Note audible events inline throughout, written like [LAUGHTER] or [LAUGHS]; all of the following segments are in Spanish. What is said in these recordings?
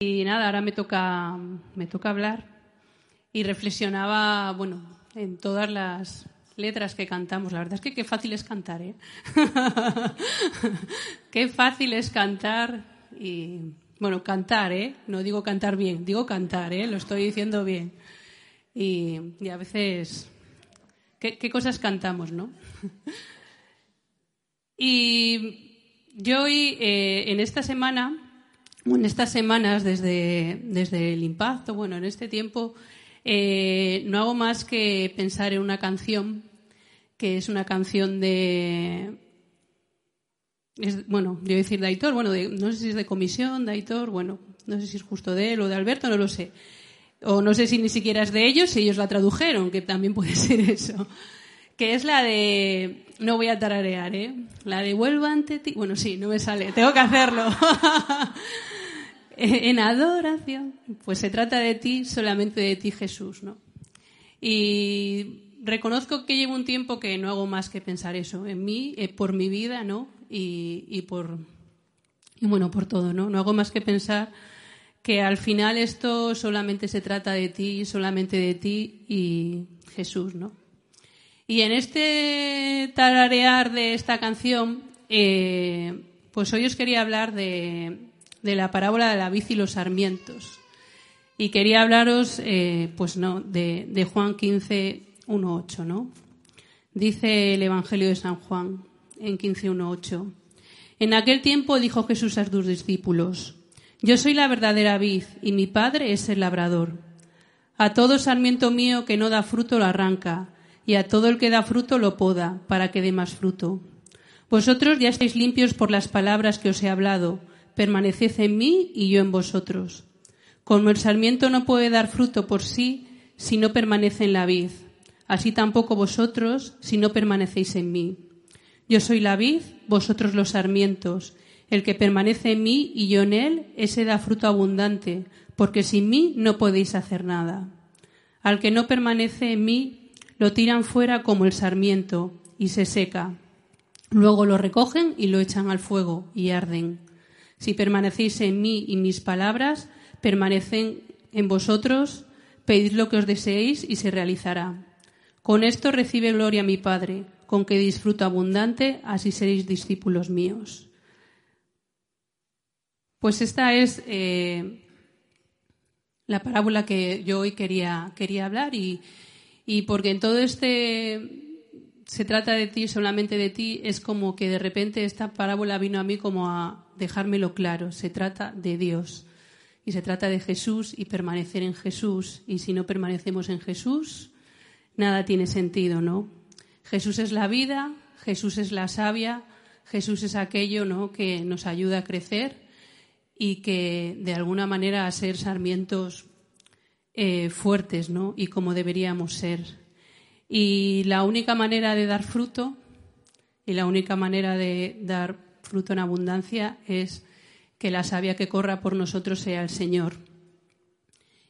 Y nada, ahora me toca, me toca hablar y reflexionaba, bueno, en todas las letras que cantamos. La verdad es que qué fácil es cantar, ¿eh? [LAUGHS] qué fácil es cantar y, bueno, cantar, ¿eh? No digo cantar bien, digo cantar, ¿eh? Lo estoy diciendo bien. Y, y a veces, ¿qué, ¿qué cosas cantamos, no? [LAUGHS] y yo hoy, eh, en esta semana, en estas semanas, desde, desde el impacto, bueno, en este tiempo, eh, no hago más que pensar en una canción que es una canción de. Es, bueno, yo decir de Aitor, bueno, no sé si es de comisión, de Aitor, bueno, no sé si es justo de él o de Alberto, no lo sé. O no sé si ni siquiera es de ellos, si ellos la tradujeron, que también puede [LAUGHS] ser eso. Que es la de. No voy a tararear, ¿eh? La de vuelvo ante ti. Bueno, sí, no me sale, tengo que hacerlo. [LAUGHS] [LAUGHS] en adoración. Pues se trata de ti, solamente de ti, Jesús, ¿no? Y reconozco que llevo un tiempo que no hago más que pensar eso, en mí, eh, por mi vida, ¿no? Y, y, por. Y bueno, por todo, ¿no? No hago más que pensar que al final esto solamente se trata de ti, solamente de ti y Jesús, ¿no? Y en este tararear de esta canción, eh, pues hoy os quería hablar de, de la parábola de la vid y los sarmientos. Y quería hablaros, eh, pues no, de, de Juan 15, 1.8, ¿no? Dice el Evangelio de San Juan en 15.1.8. En aquel tiempo dijo Jesús a sus discípulos, Yo soy la verdadera vid y mi Padre es el labrador. A todo sarmiento mío que no da fruto lo arranca, y a todo el que da fruto lo poda, para que dé más fruto. Vosotros ya estáis limpios por las palabras que os he hablado, permaneced en mí y yo en vosotros. Como el sarmiento no puede dar fruto por sí si no permanece en la vid, así tampoco vosotros si no permanecéis en mí. Yo soy la vid, vosotros los sarmientos. El que permanece en mí y yo en él, ese da fruto abundante, porque sin mí no podéis hacer nada. Al que no permanece en mí, lo tiran fuera como el sarmiento y se seca. Luego lo recogen y lo echan al fuego y arden. Si permanecéis en mí y mis palabras permanecen en vosotros, pedid lo que os deseéis y se realizará. Con esto recibe gloria mi Padre, con que disfruto abundante, así seréis discípulos míos. Pues esta es eh, la parábola que yo hoy quería, quería hablar y, y porque en todo este se trata de ti, solamente de ti, es como que de repente esta parábola vino a mí como a dejármelo claro. Se trata de Dios y se trata de Jesús y permanecer en Jesús. Y si no permanecemos en Jesús, nada tiene sentido, ¿no? Jesús es la vida, Jesús es la savia, Jesús es aquello, ¿no? Que nos ayuda a crecer y que de alguna manera a ser sarmientos eh, fuertes, ¿no? Y como deberíamos ser. Y la única manera de dar fruto y la única manera de dar fruto en abundancia es que la savia que corra por nosotros sea el Señor.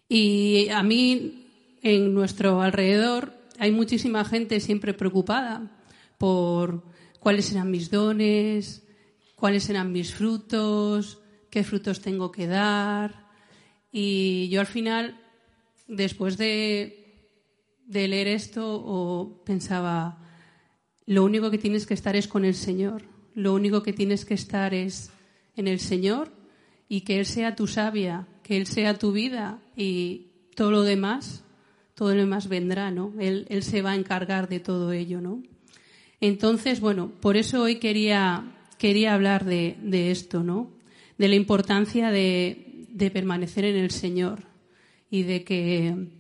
Y a mí, en nuestro alrededor, hay muchísima gente siempre preocupada por cuáles serán mis dones, cuáles serán mis frutos, qué frutos tengo que dar. Y yo al final, después de de leer esto o pensaba, lo único que tienes que estar es con el Señor, lo único que tienes que estar es en el Señor y que Él sea tu sabia, que Él sea tu vida y todo lo demás, todo lo demás vendrá, ¿no? Él, él se va a encargar de todo ello, ¿no? Entonces, bueno, por eso hoy quería, quería hablar de, de esto, ¿no? De la importancia de, de permanecer en el Señor y de que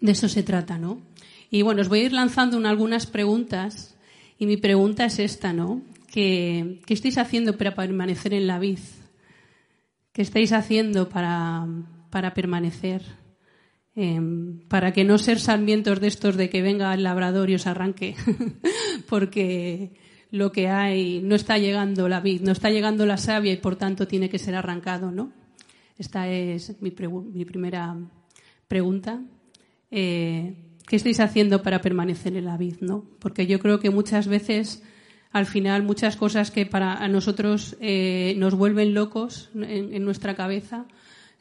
de eso se trata, ¿no? Y bueno, os voy a ir lanzando algunas preguntas. Y mi pregunta es esta, ¿no? ¿Qué, estáis haciendo para permanecer en la vid? ¿Qué estáis haciendo para, permanecer? Em, para que no ser sarmientos de estos de que venga el labrador y os arranque, [LAUGHS] porque lo que hay no está llegando la vid, no está llegando la savia y por tanto tiene que ser arrancado, ¿no? Esta es mi primera pregunta. Eh, ¿Qué estáis haciendo para permanecer en la vid, no? Porque yo creo que muchas veces, al final, muchas cosas que para nosotros eh, nos vuelven locos en, en nuestra cabeza,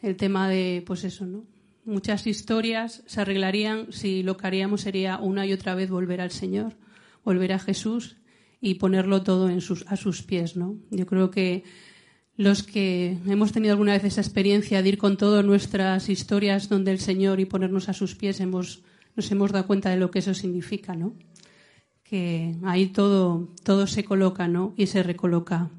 el tema de, pues eso, ¿no? muchas historias se arreglarían si lo que haríamos sería una y otra vez volver al Señor, volver a Jesús y ponerlo todo en sus, a sus pies, ¿no? Yo creo que los que hemos tenido alguna vez esa experiencia de ir con todas nuestras historias donde el Señor y ponernos a sus pies hemos, nos hemos dado cuenta de lo que eso significa, ¿no? Que ahí todo, todo se coloca, ¿no? Y se recoloca.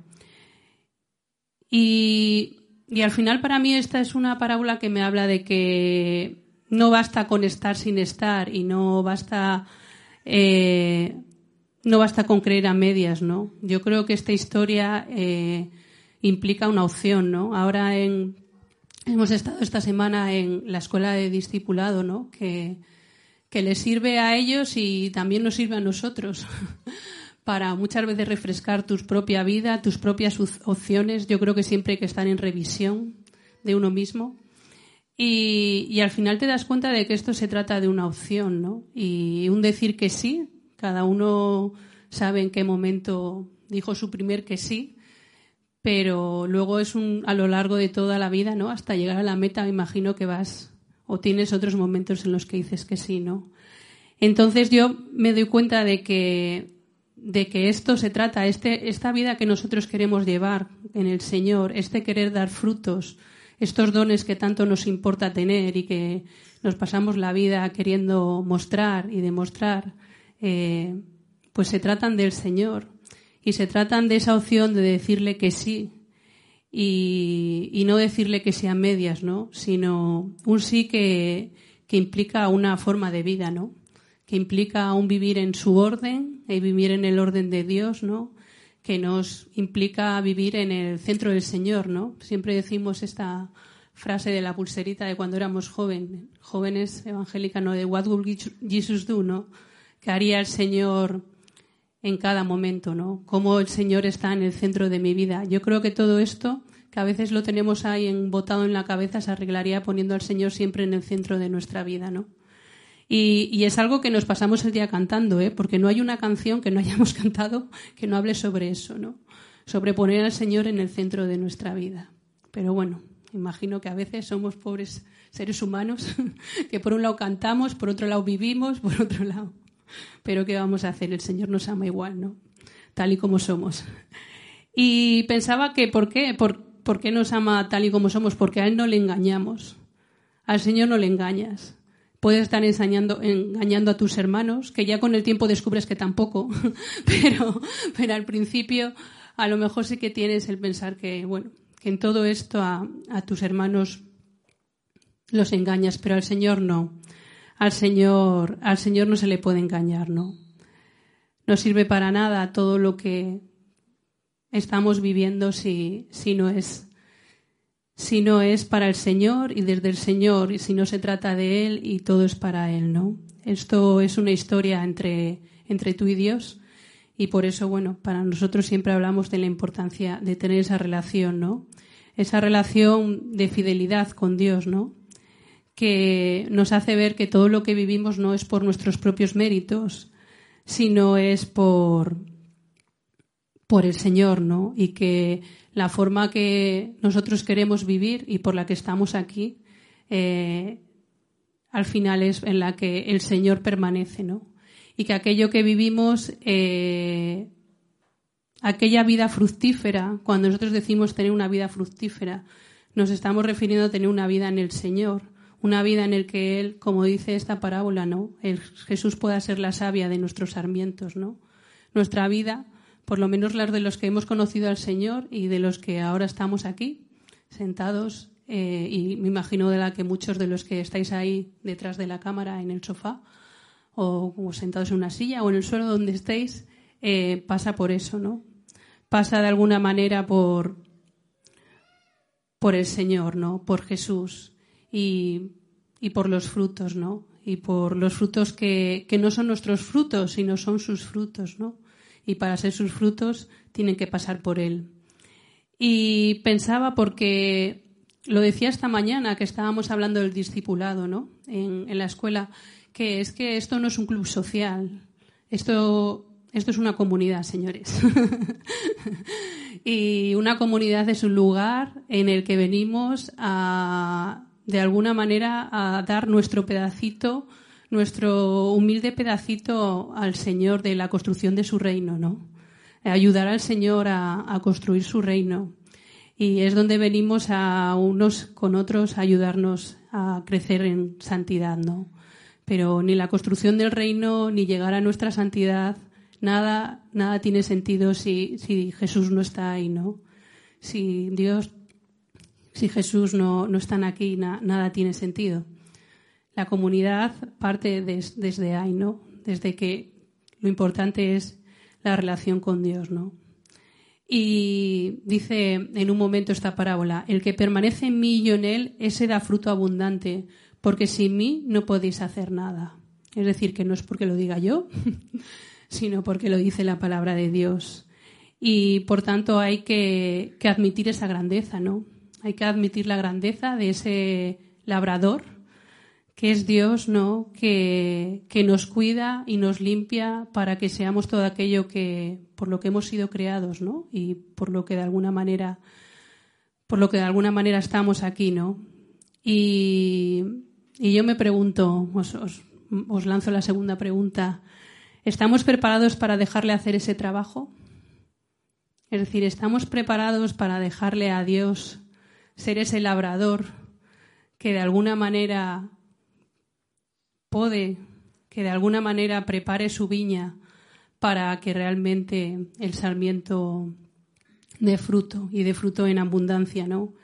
Y y al final para mí esta es una parábola que me habla de que no basta con estar sin estar y no basta eh, no basta con creer a medias, ¿no? Yo creo que esta historia eh, implica una opción, ¿no? Ahora hemos estado esta semana en la escuela de discipulado, ¿no? Que, que les sirve a ellos y también nos sirve a nosotros. [LAUGHS] para muchas veces refrescar tu propia vida, tus propias opciones. Yo creo que siempre hay que estar en revisión de uno mismo. Y, al final te das cuenta de que esto se trata de una opción, ¿no? Y un decir que sí, cada uno sabe en qué momento dijo su primer que sí, pero luego es un, a lo largo de toda la vida, ¿no? Hasta llegar a la meta, me imagino que vas o tienes otros momentos en los que dices que sí, ¿no? Entonces yo me doy cuenta de que de que esto se trata, este, esta vida que nosotros queremos llevar en el Señor, este querer dar frutos, estos dones que tanto nos importa tener y que nos pasamos la vida queriendo mostrar y demostrar, eh, pues se tratan del Señor y se tratan de esa opción de decirle que sí y, y no decirle que sea medias, ¿no? Sino un sí que, que implica una forma de vida, ¿no? que implica un vivir en su orden y vivir en el orden de Dios, ¿no? Que nos implica vivir en el centro del Señor, ¿no? Siempre decimos esta frase de la pulserita de cuando éramos jóvenes, jóvenes evangélicas, ¿no? De what will Jesus do, ¿no? Que haría el Señor en cada momento, ¿no? Cómo el Señor está en el centro de mi vida. Yo creo que todo esto, que a veces lo tenemos ahí botado en la cabeza, se arreglaría poniendo al Señor siempre en el centro de nuestra vida, ¿no? Y, es algo que nos pasamos el día cantando, ¿eh? porque no hay una canción que no hayamos [LAUGHS] cantado que no hable sobre eso, ¿no? Sobre poner al Señor en el centro de nuestra vida. Pero bueno, imagino que a veces somos pobres seres humanos [LAUGHS] que por un lado cantamos, por otro lado vivimos, [LAUGHS] por otro lado. [LAUGHS] Pero ¿qué vamos a hacer? El Señor nos ama igual, ¿no? Tal y como somos. Y pensaba que ¿por qué? ¿Por, ¿Por qué nos ama tal y como somos? Porque a Él no le engañamos. Al Señor no le engañas. Puedes estar ensañando, engañando a tus hermanos, que ya con el tiempo descubres que tampoco, [LAUGHS] pero, pero al principio a lo mejor sí que tienes el pensar que, bueno, que en todo esto a, a tus hermanos los engañas, pero al Señor no. Al Señor, al Señor no se le puede engañar, ¿no? No sirve para nada todo lo que estamos viviendo si, si no es si no es para el Señor y desde el Señor, y si no se trata de Él y todo es para Él, ¿no? Esto es una historia entre, entre tú y Dios y por eso, bueno, para nosotros siempre hablamos de la importancia de tener esa relación, ¿no? Esa relación de fidelidad con Dios, ¿no? Que nos hace ver que todo lo que vivimos no es por nuestros propios méritos, sino es por, por el Señor, ¿no? Y que la forma que nosotros queremos vivir y por la que estamos aquí, eh, al final es en la que el Señor permanece, ¿no? Y que aquello que vivimos, eh, aquella vida fructífera, cuando nosotros decimos tener una vida fructífera, nos estamos refiriendo a tener una vida en el Señor, una vida en el que Él, como dice esta parábola, ¿no? El Jesús pueda ser la savia de nuestros sarmientos, ¿no? Nuestra vida por lo menos las de los que hemos conocido al Señor y de los que ahora estamos aquí, sentados, eh, y me imagino de la que muchos de los que estáis ahí detrás de la cámara en el sofá o, sentados en una silla o en el suelo donde estéis, eh, pasa por eso, ¿no? Pasa de alguna manera por, por el Señor, ¿no? Por Jesús y, y por los frutos, ¿no? Y por los frutos que, que, no son nuestros frutos, sino son sus frutos, ¿no? Y para ser sus frutos tienen que pasar por Él. Y pensaba porque lo decía esta mañana que estábamos hablando del discipulado, ¿no? En, en la escuela, que es que esto no es un club social, esto, esto es una comunidad, señores. [LAUGHS] y una comunidad es un lugar en el que venimos a, de alguna manera, a dar nuestro pedacito, nuestro humilde pedacito al Señor de la construcción de su reino, ¿no? Ayudar al Señor a, construir su reino y es donde venimos a unos con otros a ayudarnos a crecer en santidad, ¿no? Pero ni la construcción del reino ni llegar a nuestra santidad, nada, nada tiene sentido si, si Jesús no está ahí, ¿no? Si Dios, si Jesús no, no está aquí, nada tiene sentido. La comunidad parte desde ahí, ¿no? Desde que lo importante es la relación con Dios, ¿no? Y dice en un momento esta parábola, el que permanece en mí y yo en él, ese da fruto abundante, porque sin mí no podéis hacer nada. Es decir, que no es porque lo diga yo, [LAUGHS] sino porque lo dice la palabra de Dios. Y por tanto hay que admitir esa grandeza, ¿no? Hay que admitir la grandeza de ese labrador que es Dios, ¿no? Que, que, nos cuida y nos limpia para que seamos todo aquello que, por lo que hemos sido creados, ¿no? Y por lo que de alguna manera, por lo que de alguna manera estamos aquí, ¿no? Y, y yo me pregunto, os, os, os lanzo la segunda pregunta, ¿estamos preparados para dejarle hacer ese trabajo? Es decir, ¿estamos preparados para dejarle a Dios ser ese labrador que de alguna manera puede que de alguna manera prepare su viña para que realmente el sarmiento dé fruto y dé fruto en abundancia, ¿no?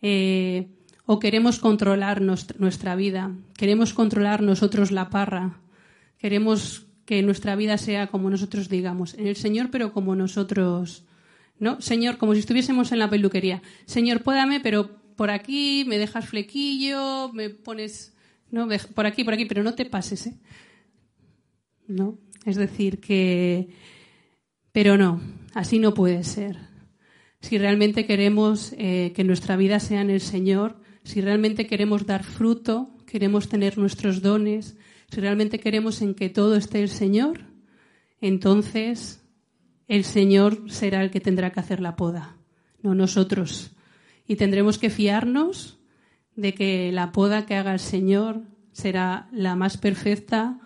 Eh, o queremos controlar nuestra vida, queremos controlar nosotros la parra, queremos que nuestra vida sea como nosotros digamos, en el Señor, pero como nosotros, ¿no? Señor, como si estuviésemos en la peluquería. Señor, pódame, pero por aquí me dejas flequillo, me pones no, por aquí, por aquí, pero no te pases, ¿eh? ¿No? Es decir, que. Pero no, así no puede ser. Si realmente queremos eh, que nuestra vida sea en el Señor, si realmente queremos dar fruto, queremos tener nuestros dones, si realmente queremos en que todo esté el Señor, entonces el Señor será el que tendrá que hacer la poda, no nosotros. Y tendremos que fiarnos de que la poda que haga el Señor será la más perfecta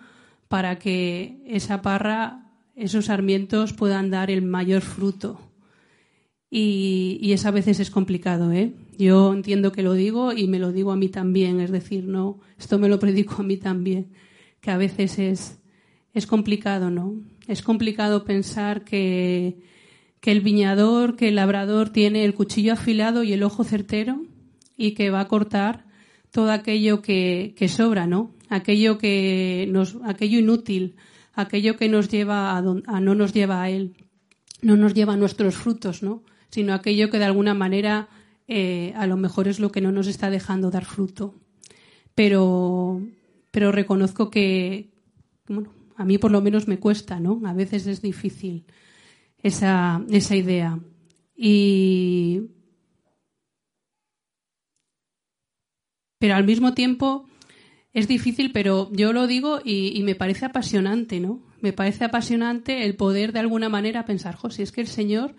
para que esa parra, esos sarmientos puedan dar el mayor fruto. Y, y eso a veces es complicado, ¿eh? Yo entiendo que lo digo y me lo digo a mí también, es decir, no, esto me lo predico a mí también, que a veces es, es complicado, ¿no? Es complicado pensar que, que el viñador, que el labrador tiene el cuchillo afilado y el ojo certero y que va a cortar todo aquello que, que sobra, ¿no? Aquello que nos, aquello inútil, aquello que nos lleva a, a, no nos lleva a él, no nos lleva a nuestros frutos, ¿no? Sino aquello que de alguna manera eh, a lo mejor es lo que no nos está dejando dar fruto. Pero, pero reconozco que, bueno, a mí por lo menos me cuesta, ¿no? A veces es difícil esa, esa idea. Y, pero al mismo tiempo es difícil, pero yo lo digo y, me parece apasionante, ¿no? Me parece apasionante el poder de alguna manera pensar, José, es que el Señor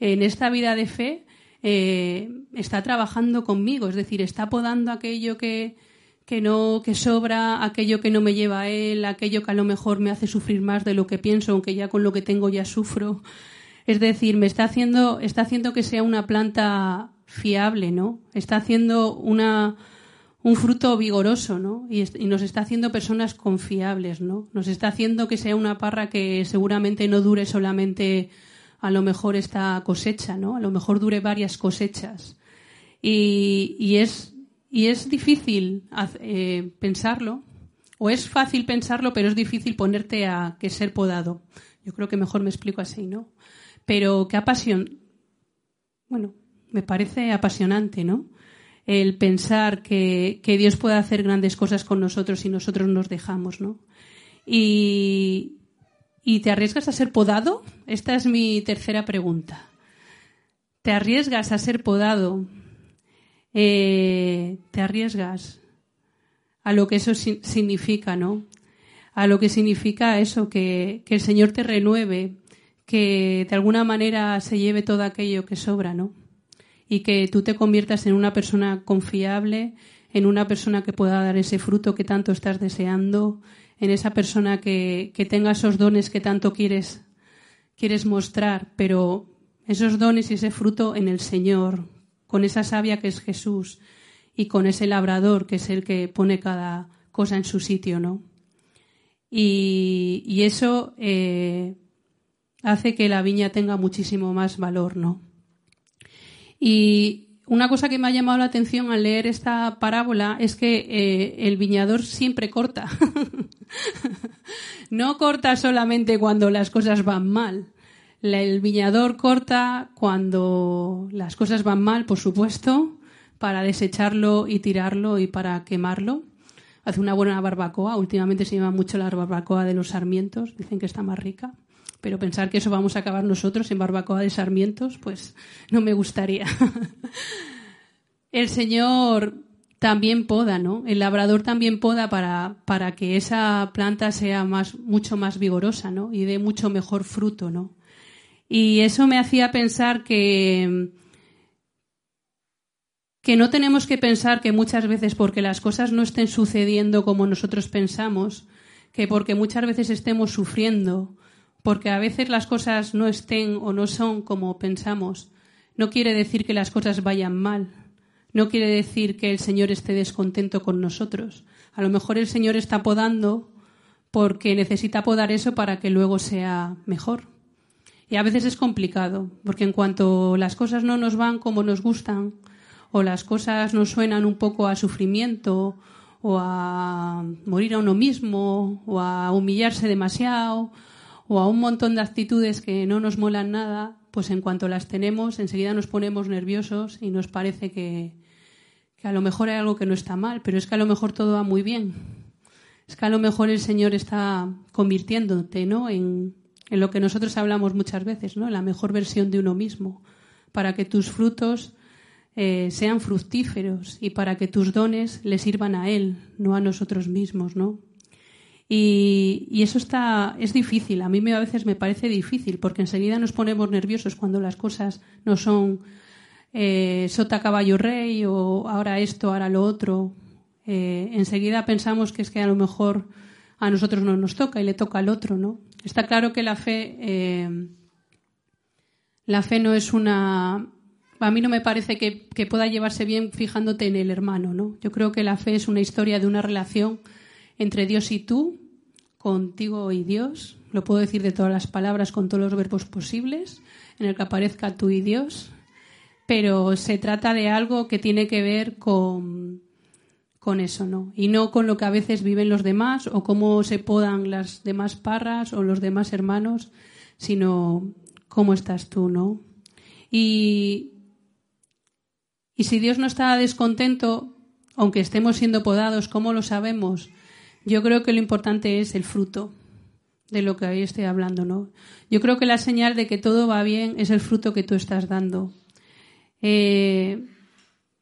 en esta vida de fe eh, está trabajando conmigo, es decir, está podando aquello que, que no que sobra, aquello que no me lleva a él, aquello que a lo mejor me hace sufrir más de lo que pienso, aunque ya con lo que tengo ya sufro. Es decir, me está haciendo está haciendo que sea una planta fiable, ¿no? Está haciendo una un fruto vigoroso, ¿no? Y, nos está haciendo personas confiables, ¿no? Nos está haciendo que sea una parra que seguramente no dure solamente a lo mejor esta cosecha, ¿no? A lo mejor dure varias cosechas. Y, y es, y es difícil eh, pensarlo o es fácil pensarlo, pero es difícil ponerte a que ser podado. Yo creo que mejor me explico así, ¿no? Pero qué apasión. Bueno, me parece apasionante, ¿no? El pensar que, que Dios puede hacer grandes cosas con nosotros y nosotros nos dejamos, ¿no? Y, ¿Y te arriesgas a ser podado? Esta es mi tercera pregunta. ¿Te arriesgas a ser podado? Eh, ¿Te arriesgas a lo que eso significa, no? A lo que significa eso, que, que el Señor te renueve, que de alguna manera se lleve todo aquello que sobra, ¿no? Y que tú te conviertas en una persona confiable, en una persona que pueda dar ese fruto que tanto estás deseando, en esa persona que, que tenga esos dones que tanto quieres, quieres mostrar, pero esos dones y ese fruto en el Señor, con esa savia que es Jesús y con ese labrador que es el que pone cada cosa en su sitio, ¿no? Y, eso eh, hace que la viña tenga muchísimo más valor, ¿no? Y una cosa que me ha llamado la atención al leer esta parábola es que eh, el viñador siempre corta. [LAUGHS] no corta solamente cuando las cosas van mal. El viñador corta cuando las cosas van mal, por supuesto, para desecharlo y tirarlo y para quemarlo. Hace una buena barbacoa. Últimamente se llama mucho la barbacoa de los sarmientos. Dicen que está más rica pero pensar que eso vamos a acabar nosotros en barbacoa de sarmientos, pues no me gustaría. [LAUGHS] El Señor también poda, ¿no? El labrador también poda para, para que esa planta sea más, mucho más vigorosa, ¿no? Y dé mucho mejor fruto, ¿no? Y eso me hacía pensar que, que no tenemos que pensar que muchas veces porque las cosas no estén sucediendo como nosotros pensamos, que porque muchas veces estemos sufriendo porque a veces las cosas no estén o no son como pensamos, no quiere decir que las cosas vayan mal, no quiere decir que el Señor esté descontento con nosotros. A lo mejor el Señor está podando porque necesita podar eso para que luego sea mejor. Y a veces es complicado, porque en cuanto las cosas no nos van como nos gustan, o las cosas nos suenan un poco a sufrimiento, o a morir a uno mismo, o a humillarse demasiado, o a un montón de actitudes que no nos molan nada, pues en cuanto las tenemos, enseguida nos ponemos nerviosos y nos parece que, a lo mejor hay algo que no está mal, pero es que a lo mejor todo va muy bien. Es que a lo mejor el Señor está convirtiéndote, ¿no? En, en lo que nosotros hablamos muchas veces, ¿no? La mejor versión de uno mismo, para que tus frutos eh, sean fructíferos y para que tus dones le sirvan a Él, no a nosotros mismos, ¿no? Y, eso está, es difícil. A mí me, a veces me parece difícil porque enseguida nos ponemos nerviosos cuando las cosas no son eh, sota caballo rey o ahora esto, ahora lo otro. Eh, enseguida pensamos que es que a lo mejor a nosotros no nos toca y le toca al otro, ¿no? Está claro que la fe, eh, la fe no es una, a mí no me parece que, que pueda llevarse bien fijándote en el hermano, ¿no? Yo creo que la fe es una historia de una relación entre Dios y tú, contigo y Dios. Lo puedo decir de todas las palabras, con todos los verbos posibles, en el que aparezca tú y Dios. Pero se trata de algo que tiene que ver con, con eso, ¿no? Y no con lo que a veces viven los demás o cómo se podan las demás parras o los demás hermanos, sino cómo estás tú, ¿no? Y, y si Dios no está descontento, aunque estemos siendo podados, ¿cómo lo sabemos? Yo creo que lo importante es el fruto de lo que hoy estoy hablando, ¿no? Yo creo que la señal de que todo va bien es el fruto que tú estás dando. Eh,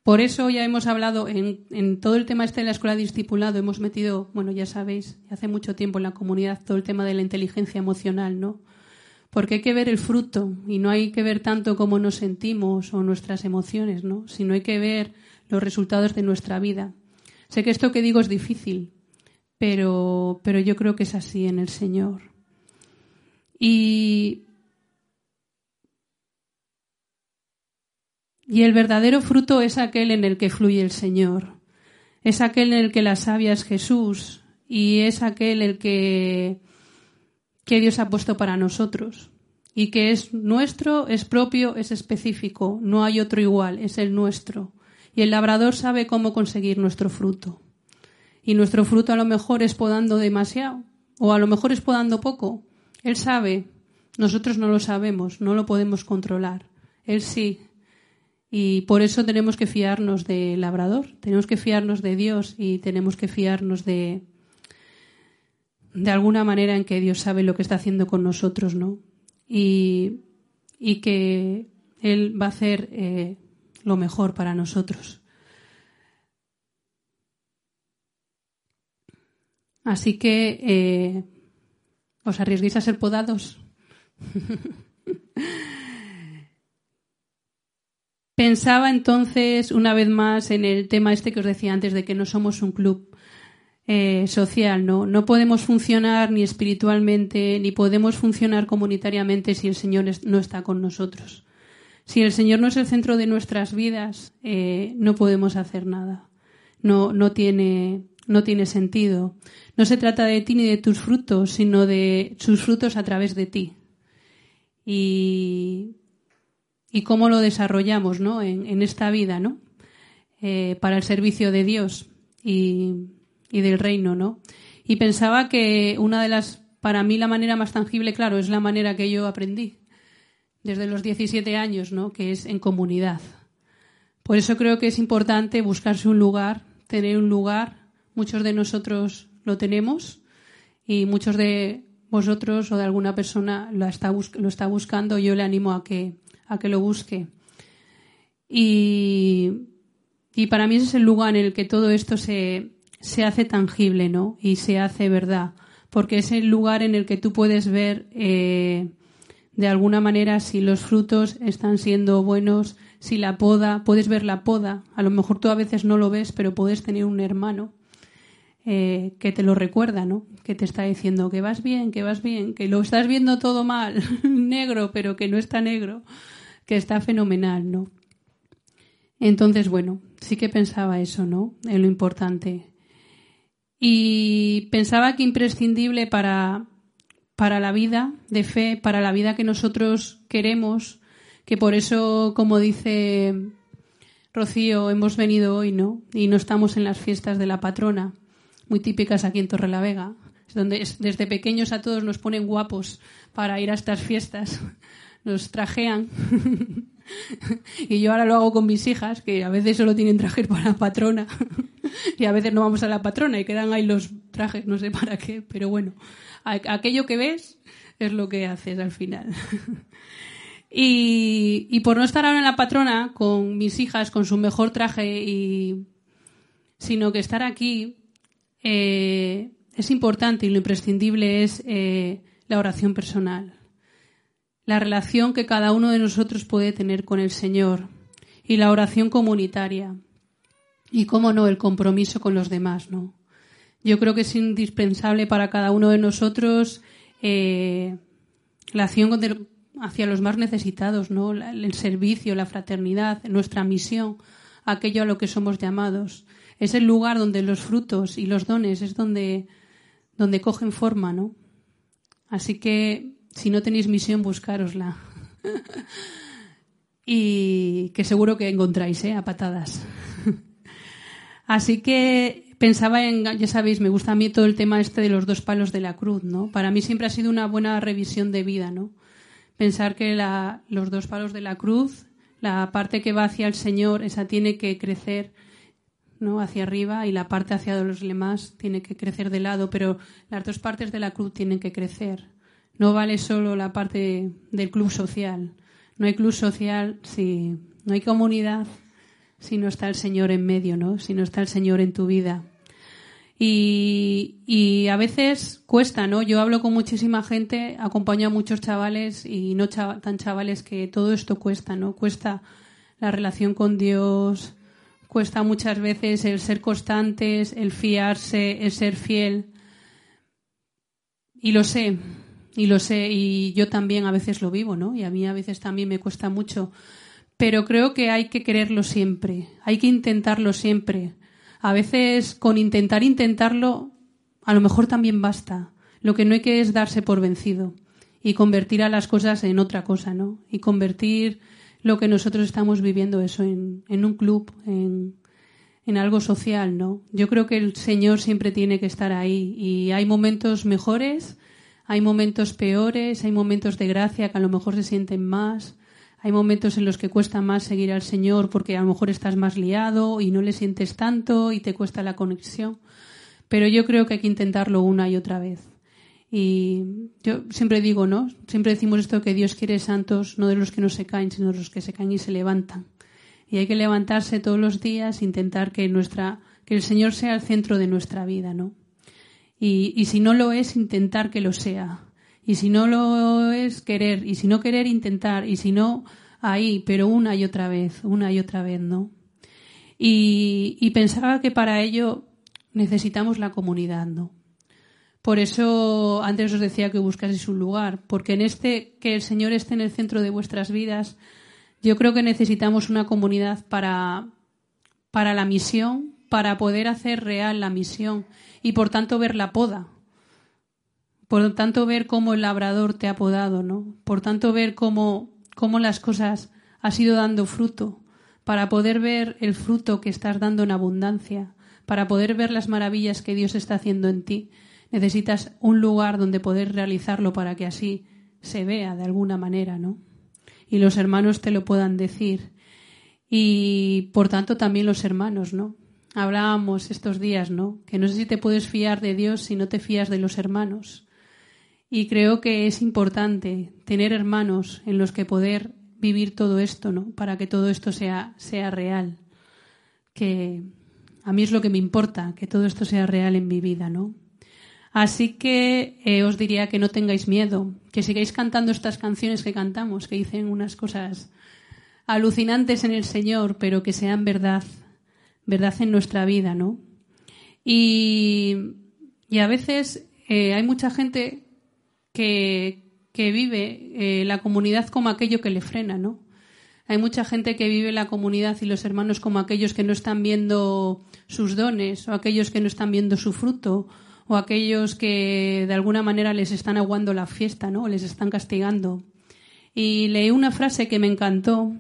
por eso ya hemos hablado en, todo el tema este de la escuela de discipulado, hemos metido, bueno, ya sabéis, hace mucho tiempo en la comunidad todo el tema de la inteligencia emocional, ¿no? Porque hay que ver el fruto y no hay que ver tanto cómo nos sentimos o nuestras emociones, ¿no? Sino hay que ver los resultados de nuestra vida. Sé que esto que digo es difícil, pero, pero yo creo que es así en el Señor. Y, y el verdadero fruto es aquel en el que fluye el Señor, es aquel en el que la savia es Jesús y es aquel el que, que Dios ha puesto para nosotros y que es nuestro, es propio, es específico, no hay otro igual, es el nuestro. Y el labrador sabe cómo conseguir nuestro fruto. y nuestro fruto a lo mejor es podando demasiado o a lo mejor es podando poco. Él sabe, nosotros no lo sabemos, no lo podemos controlar. Él sí. Y por eso tenemos que fiarnos del labrador, tenemos que fiarnos de Dios y tenemos que fiarnos de de alguna manera en que Dios sabe lo que está haciendo con nosotros, ¿no? Y, y que Él va a hacer eh, lo mejor para nosotros. Así que, eh, ¿os arriesguéis a ser podados? [LAUGHS] Pensaba entonces una vez más en el tema este que os decía antes de que no somos un club eh, social, ¿no? No podemos funcionar ni espiritualmente ni podemos funcionar comunitariamente si el Señor no está con nosotros. Si el Señor no es el centro de nuestras vidas, eh, no podemos hacer nada. No, no tiene, no tiene sentido. No se trata de ti ni de tus frutos, sino de sus frutos a través de ti. Y, y cómo lo desarrollamos ¿no? en, esta vida, ¿no? Eh, para el servicio de Dios y, del reino, ¿no? Y pensaba que una de las, para mí la manera más tangible, claro, es la manera que yo aprendí desde los 17 años, ¿no? Que es en comunidad. Por eso creo que es importante buscarse un lugar, tener un lugar Muchos de nosotros lo tenemos y muchos de vosotros o de alguna persona lo está, lo está buscando. Yo le animo a que, a que lo busque. Y, y para mí ese es el lugar en el que todo esto se, se hace tangible, ¿no? Y se hace verdad. Porque es el lugar en el que tú puedes ver eh, de alguna manera si los frutos están siendo buenos, si la poda, puedes ver la poda. A lo mejor tú a veces no lo ves, pero puedes tener un hermano eh, que te lo recuerda, ¿no? Que te está diciendo que vas bien, que vas bien, que lo estás viendo todo mal, [LAUGHS] negro, pero que no está negro, que está fenomenal, ¿no? Entonces, bueno, sí que pensaba eso, ¿no? En lo importante. Y pensaba que imprescindible para, para la vida de fe, para la vida que nosotros queremos, que por eso, como dice Rocío, hemos venido hoy, ¿no? Y no estamos en las fiestas de la patrona muy típicas aquí en Torrelavega, donde desde pequeños a todos nos ponen guapos para ir a estas fiestas, nos trajean. [LAUGHS] y yo ahora lo hago con mis hijas, que a veces solo tienen trajes para la patrona [LAUGHS] y a veces no vamos a la patrona y quedan ahí los trajes, no sé para qué, pero bueno, aquello que ves es lo que haces al final. [LAUGHS] y, por no estar ahora en la patrona con mis hijas, con su mejor traje y sino que estar aquí eh, es importante y lo imprescindible es eh, la oración personal, la relación que cada uno de nosotros puede tener con el Señor y la oración comunitaria y, cómo no, el compromiso con los demás, ¿no? Yo creo que es indispensable para cada uno de nosotros eh, la acción hacia los más necesitados, ¿no? El servicio, la fraternidad, nuestra misión, aquello a lo que somos llamados es el lugar donde los frutos y los dones es donde, donde cogen forma, ¿no? Así que si no tenéis misión, buscárosla. [LAUGHS] y que seguro que encontráis, ¿eh? A patadas. [LAUGHS] Así que pensaba en, ya sabéis, me gusta a mí todo el tema este de los dos palos de la cruz, ¿no? Para mí siempre ha sido una buena revisión de vida, ¿no? Pensar que la, los dos palos de la cruz, la parte que va hacia el Señor, esa tiene que crecer ¿no? hacia arriba y la parte hacia los demás tiene que crecer de lado, pero las dos partes de la cruz tienen que crecer. No vale solo la parte del club social. No hay club social si no hay comunidad, si no está el Señor en medio, ¿no? Si no está el Señor en tu vida. Y, a veces cuesta, ¿no? Yo hablo con muchísima gente, acompaño a muchos chavales y no tan chavales que todo esto cuesta, ¿no? Cuesta la relación con Dios, cuesta muchas veces el ser constantes, el fiarse, el ser fiel. Y lo sé, y lo sé, y yo también a veces lo vivo, ¿no? Y a mí a veces también me cuesta mucho. Pero creo que hay que quererlo siempre, hay que intentarlo siempre. A veces con intentar intentarlo, a lo mejor también basta. Lo que no hay que es darse por vencido y convertir a las cosas en otra cosa, ¿no? Y convertir lo que nosotros estamos viviendo eso en, un club, en, en algo social, ¿no? Yo creo que el Señor siempre tiene que estar ahí y hay momentos mejores, hay momentos peores, hay momentos de gracia que a lo mejor se sienten más, hay momentos en los que cuesta más seguir al Señor porque a lo mejor estás más liado y no le sientes tanto y te cuesta la conexión. Pero yo creo que hay que intentarlo una y otra vez. Y yo siempre digo, ¿no? Siempre decimos esto que Dios quiere santos, no de los que no se caen, sino de los que se caen y se levantan. Y hay que levantarse todos los días, intentar que nuestra, que el Señor sea el centro de nuestra vida, ¿no? Y, si no lo es, intentar que lo sea. Y si no lo es, querer. Y si no querer, intentar. Y si no, ahí, pero una y otra vez, una y otra vez, ¿no? Y, y pensaba que para ello necesitamos la comunidad, ¿no? Por eso antes os decía que buscaseis un lugar, porque en este que el Señor esté en el centro de vuestras vidas, yo creo que necesitamos una comunidad para, para la misión, para poder hacer real la misión y por tanto ver la poda. Por tanto ver cómo el labrador te ha podado, ¿no? Por tanto ver cómo, cómo las cosas han ido dando fruto, para poder ver el fruto que estás dando en abundancia, para poder ver las maravillas que Dios está haciendo en ti necesitas un lugar donde poder realizarlo para que así se vea de alguna manera, ¿no? Y los hermanos te lo puedan decir. Y por tanto también los hermanos, ¿no? Hablábamos estos días, ¿no? Que no sé si te puedes fiar de Dios si no te fías de los hermanos. Y creo que es importante tener hermanos en los que poder vivir todo esto, ¿no? Para que todo esto sea, sea real. Que a mí es lo que me importa, que todo esto sea real en mi vida, ¿no? Así que eh, os diría que no tengáis miedo, que sigáis cantando estas canciones que cantamos, que dicen unas cosas alucinantes en el Señor, pero que sean verdad, verdad en nuestra vida, ¿no? Y, a veces eh, hay mucha gente que, que vive eh, la comunidad como aquello que le frena, ¿no? Hay mucha gente que vive la comunidad y los hermanos como aquellos que no están viendo sus dones o aquellos que no están viendo su fruto o aquellos que de alguna manera les están aguando la fiesta, ¿no? les están castigando. Y leí una frase que me encantó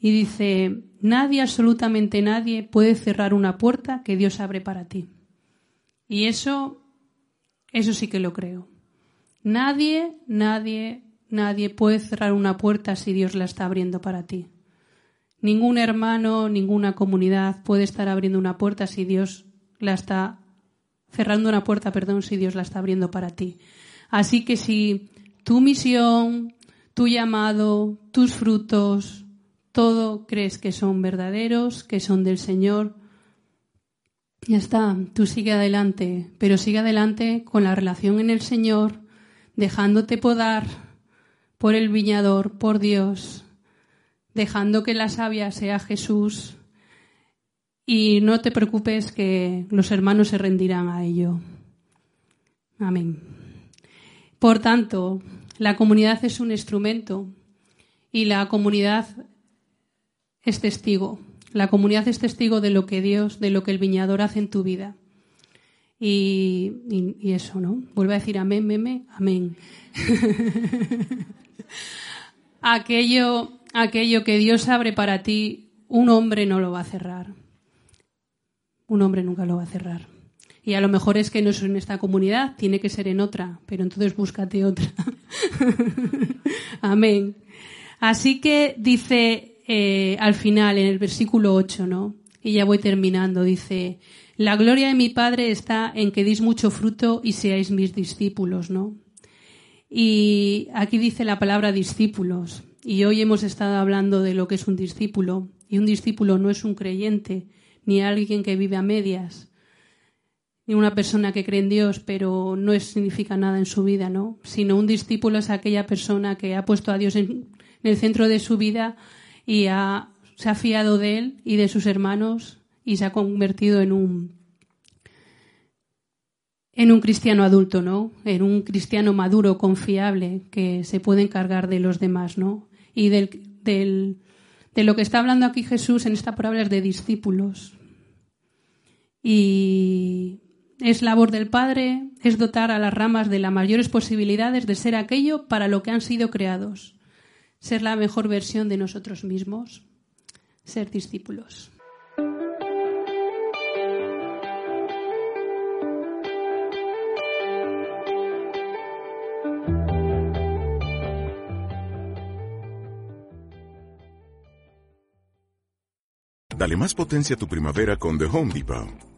y dice, nadie, absolutamente nadie, puede cerrar una puerta que Dios abre para ti. Y eso, eso sí que lo creo. Nadie, nadie, nadie puede cerrar una puerta si Dios la está abriendo para ti. Ningún hermano, ninguna comunidad puede estar abriendo una puerta si Dios la está cerrando una puerta, perdón, si Dios la está abriendo para ti. Así que si tu misión, tu llamado, tus frutos, todo crees que son verdaderos, que son del Señor, ya está, tú sigue adelante, pero sigue adelante con la relación en el Señor, dejándote podar por el viñador, por Dios, dejando que la savia sea Jesús, y no te preocupes que los hermanos se rendirán a ello. Amén. Por tanto, la comunidad es un instrumento y la comunidad es testigo. La comunidad es testigo de lo que Dios, de lo que el viñador hace en tu vida. Y, eso, ¿no? Vuelve a decir amén, meme, amén. [LAUGHS] aquello, aquello que Dios abre para ti, un hombre no lo va a cerrar un hombre nunca lo va a cerrar. Y a lo mejor es que no es en esta comunidad, tiene que ser en otra, pero entonces búscate otra. [LAUGHS] Amén. Así que dice eh, al final, en el versículo 8, ¿no? Y ya voy terminando, dice, la gloria de mi Padre está en que deis mucho fruto y seáis mis discípulos, ¿no? Y aquí dice la palabra discípulos. Y hoy hemos estado hablando de lo que es un discípulo. Y un discípulo no es un creyente, ni alguien que vive a medias, ni una persona que cree en Dios pero no significa nada en su vida, ¿no? Sino un discípulo es aquella persona que ha puesto a Dios en, el centro de su vida y se ha fiado de él y de sus hermanos y se ha convertido en un en un cristiano adulto, ¿no? En un cristiano maduro, confiable, que se puede encargar de los demás, ¿no? Y del, de lo que está hablando aquí Jesús en esta palabra es de discípulos. Y es labor del Padre, es dotar a las ramas de las mayores posibilidades de ser aquello para lo que han sido creados, ser la mejor versión de nosotros mismos, ser discípulos. Dale más potencia a tu primavera con The Home Depot.